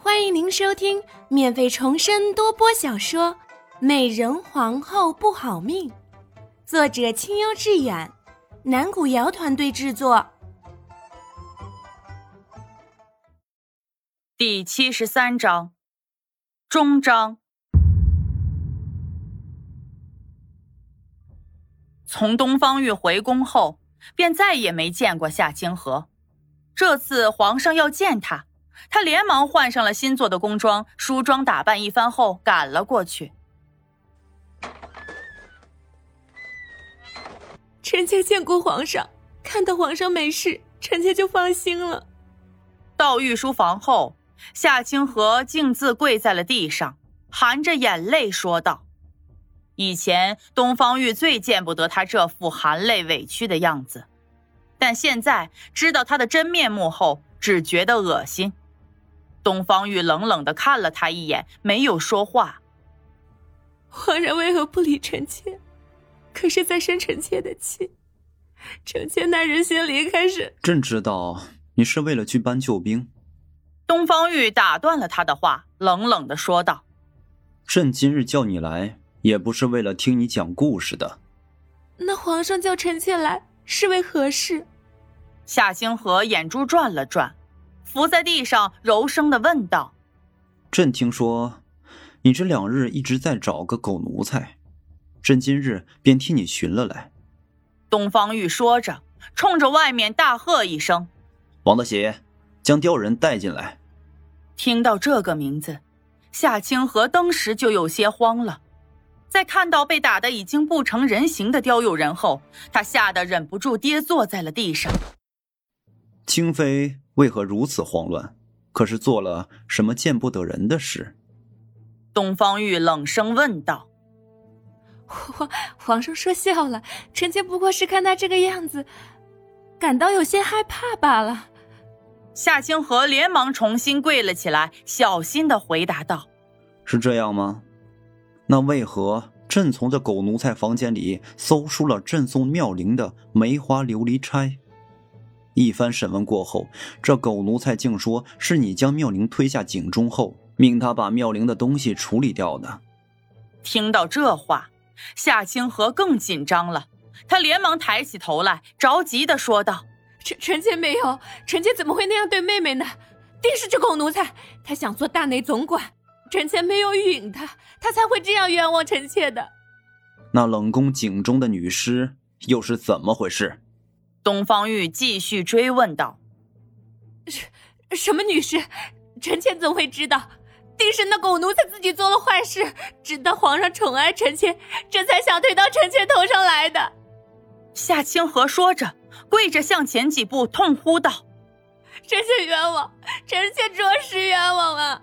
欢迎您收听免费重生多播小说《美人皇后不好命》，作者清幽致远，南古瑶团队制作。第七十三章，终章。从东方玉回宫后，便再也没见过夏清河。这次皇上要见他。他连忙换上了新做的宫装，梳妆打扮一番后赶了过去。臣妾见过皇上，看到皇上没事，臣妾就放心了。到御书房后，夏清河径自跪在了地上，含着眼泪说道：“以前东方玉最见不得他这副含泪委屈的样子，但现在知道他的真面目后，只觉得恶心。”东方玉冷冷的看了他一眼，没有说话。皇上为何不理臣妾？可是在生臣妾的气。臣妾那人心离开时，朕知道你是为了去搬救兵。东方玉打断了他的话，冷冷的说道：“朕今日叫你来，也不是为了听你讲故事的。那皇上叫臣妾来是为何事？”夏星河眼珠转了转。伏在地上，柔声的问道：“朕听说，你这两日一直在找个狗奴才，朕今日便替你寻了来。”东方玉说着，冲着外面大喝一声：“王大喜，将刁人带进来！”听到这个名字，夏清河当时就有些慌了。在看到被打得已经不成人形的刁友人后，他吓得忍不住跌坐在了地上。清妃。为何如此慌乱？可是做了什么见不得人的事？东方玉冷声问道。皇皇上说笑了，臣妾不过是看他这个样子，感到有些害怕罢了。夏清河连忙重新跪了起来，小心的回答道：“是这样吗？那为何朕从这狗奴才房间里搜出了朕送妙龄的梅花琉璃钗？”一番审问过后，这狗奴才竟说是你将妙龄推下井中后，命他把妙龄的东西处理掉的。听到这话，夏清河更紧张了，他连忙抬起头来，着急的说道：“臣臣妾没有，臣妾怎么会那样对妹妹呢？定是这狗奴才，他想做大内总管，臣妾没有允他，他才会这样冤枉臣妾的。那冷宫井中的女尸又是怎么回事？”东方玉继续追问道：“什什么女士？臣妾怎会知道？定是那狗奴才自己做了坏事，知道皇上宠爱臣妾，这才想推到臣妾头上来的。”夏清河说着，跪着向前几步，痛呼道：“臣妾冤枉，臣妾着实冤枉啊！”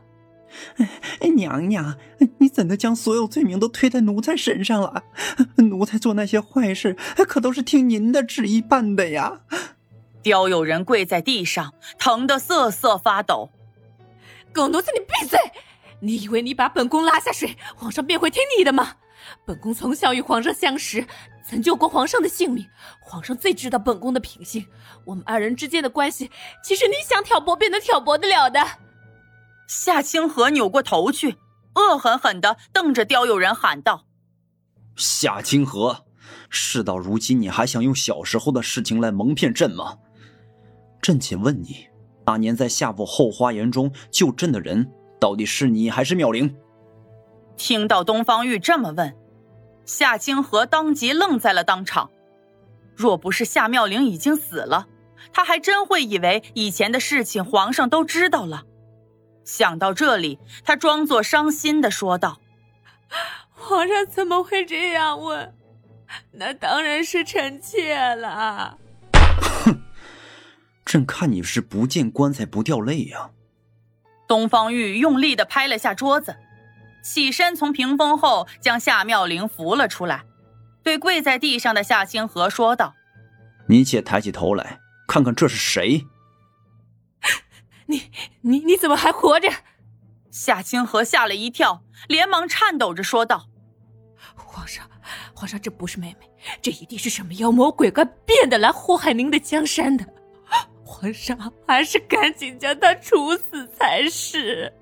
哎，娘娘，你怎的将所有罪名都推在奴才身上了？奴才做那些坏事，可都是听您的旨意办的呀！刁有人跪在地上，疼得瑟瑟发抖。狗奴才，你闭嘴！你以为你把本宫拉下水，皇上便会听你的吗？本宫从小与皇上相识，曾救过皇上的性命，皇上最知道本宫的品性。我们二人之间的关系，岂是你想挑拨便能挑拨得了的？夏清河扭过头去，恶狠狠地瞪着刁有人，喊道：“夏清河，事到如今，你还想用小时候的事情来蒙骗朕吗？朕且问你，那年在夏府后花园中救朕的人，到底是你还是妙龄？”听到东方玉这么问，夏清河当即愣在了当场。若不是夏妙龄已经死了，他还真会以为以前的事情皇上都知道了。想到这里，他装作伤心的说道：“皇上怎么会这样问？那当然是臣妾了。”哼，朕看你是不见棺材不掉泪呀！东方玉用力的拍了下桌子，起身从屏风后将夏妙玲扶了出来，对跪在地上的夏清河说道：“你且抬起头来，看看这是谁。”你你你怎么还活着？夏清河吓了一跳，连忙颤抖着说道：“皇上，皇上，这不是妹妹，这一定是什么妖魔鬼怪变的来祸害您的江山的。皇上，还是赶紧将她处死才是。”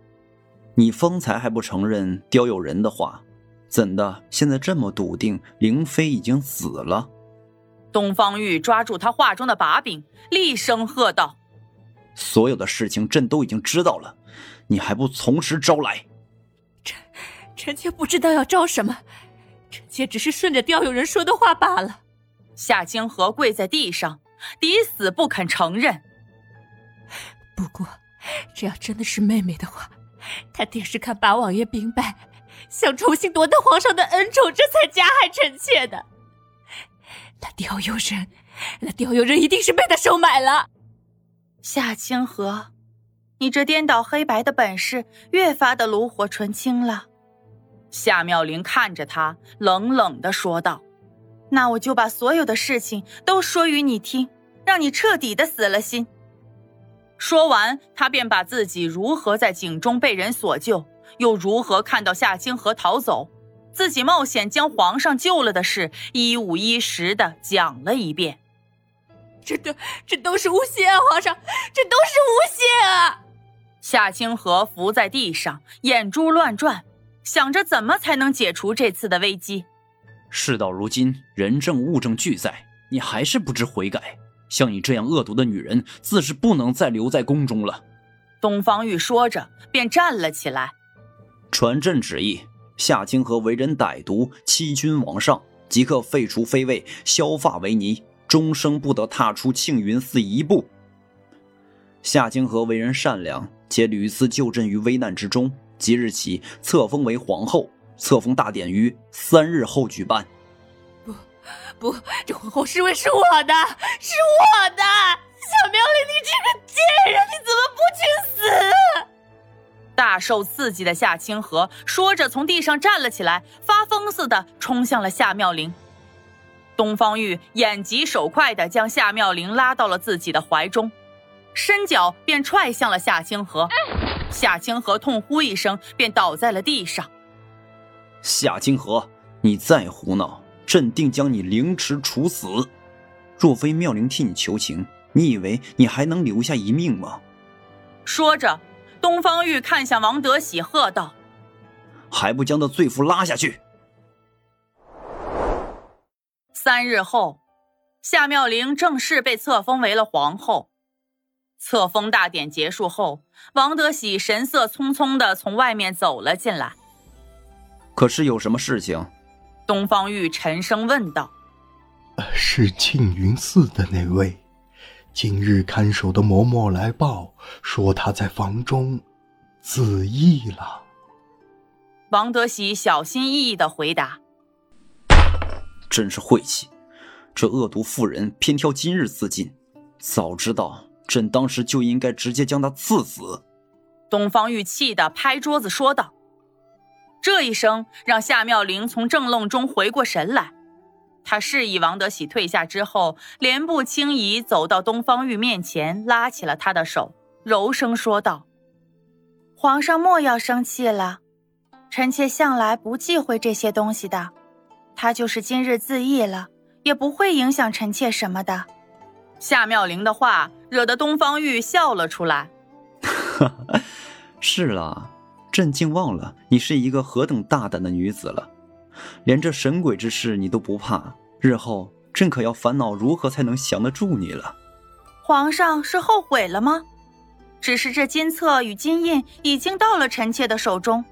你方才还不承认刁有人的话，怎的现在这么笃定灵妃已经死了？东方玉抓住他话中的把柄，厉声喝道：“所有的事情朕都已经知道了，你还不从实招来？”臣臣妾不知道要招什么，臣妾只是顺着刁有人说的话罢了。夏清河跪在地上，抵死不肯承认。不过，这要真的是妹妹的话，她定是看八王爷兵败，想重新夺得皇上的恩宠，这才加害臣妾的。那刁有人，那刁有人一定是被他收买了。夏清河，你这颠倒黑白的本事越发的炉火纯青了。夏妙玲看着他，冷冷的说道：“那我就把所有的事情都说与你听，让你彻底的死了心。”说完，他便把自己如何在井中被人所救，又如何看到夏清河逃走。自己冒险将皇上救了的事，一五一十的讲了一遍。这都这都是诬陷啊！皇上，这都是诬陷啊！夏清河伏在地上，眼珠乱转，想着怎么才能解除这次的危机。事到如今，人证物证俱在，你还是不知悔改。像你这样恶毒的女人，自是不能再留在宫中了。东方玉说着，便站了起来，传朕旨意。夏清河为人歹毒，欺君罔上，即刻废除妃位，削发为尼，终生不得踏出庆云寺一步。夏清河为人善良，且屡次救朕于危难之中，即日起册封为皇后，册封大典于三日后举办。不，不，这皇后侍卫是我的，是我的。小苗玲，你这个贱人，你怎么不去死？大受刺激的夏清河说着，从地上站了起来，发疯似的冲向了夏妙玲。东方玉眼疾手快的将夏妙玲拉到了自己的怀中，伸脚便踹向了夏清河。夏清河痛呼一声，便倒在了地上。夏清河，你再胡闹，朕定将你凌迟处死。若非妙玲替你求情，你以为你还能留下一命吗？说着。东方玉看向王德喜，喝道：“还不将那罪妇拉下去！”三日后，夏妙玲正式被册封为了皇后。册封大典结束后，王德喜神色匆匆地从外面走了进来。可是有什么事情？东方玉沉声问道：“是庆云寺的那位。”今日看守的嬷嬷来报说，他在房中自缢了。王德喜小心翼翼地回答：“真是晦气，这恶毒妇人偏挑今日自尽。早知道，朕当时就应该直接将她赐死。”东方玉气的拍桌子说道：“这一声让夏妙玲从正愣中回过神来。”他示意王德喜退下之后，莲步轻移走到东方玉面前，拉起了他的手，柔声说道：“皇上莫要生气了，臣妾向来不忌讳这些东西的。他就是今日自缢了，也不会影响臣妾什么的。”夏妙玲的话惹得东方玉笑了出来。是啦，朕竟忘了你是一个何等大胆的女子了。连这神鬼之事你都不怕，日后朕可要烦恼如何才能降得住你了。皇上是后悔了吗？只是这金册与金印已经到了臣妾的手中，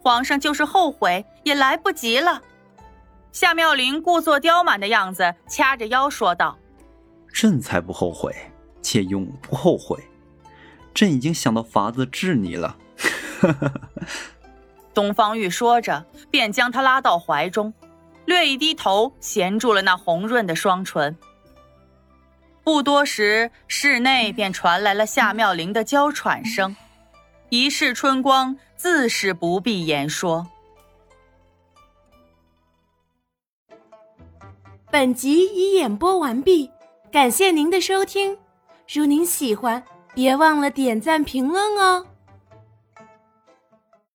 皇上就是后悔也来不及了。夏妙玲故作刁蛮的样子，掐着腰说道：“朕才不后悔，且永不后悔。朕已经想到法子治你了。”东方玉说着，便将他拉到怀中，略一低头，衔住了那红润的双唇。不多时，室内便传来了夏妙玲的娇喘声。一世春光，自是不必言说。本集已演播完毕，感谢您的收听。如您喜欢，别忘了点赞评论哦。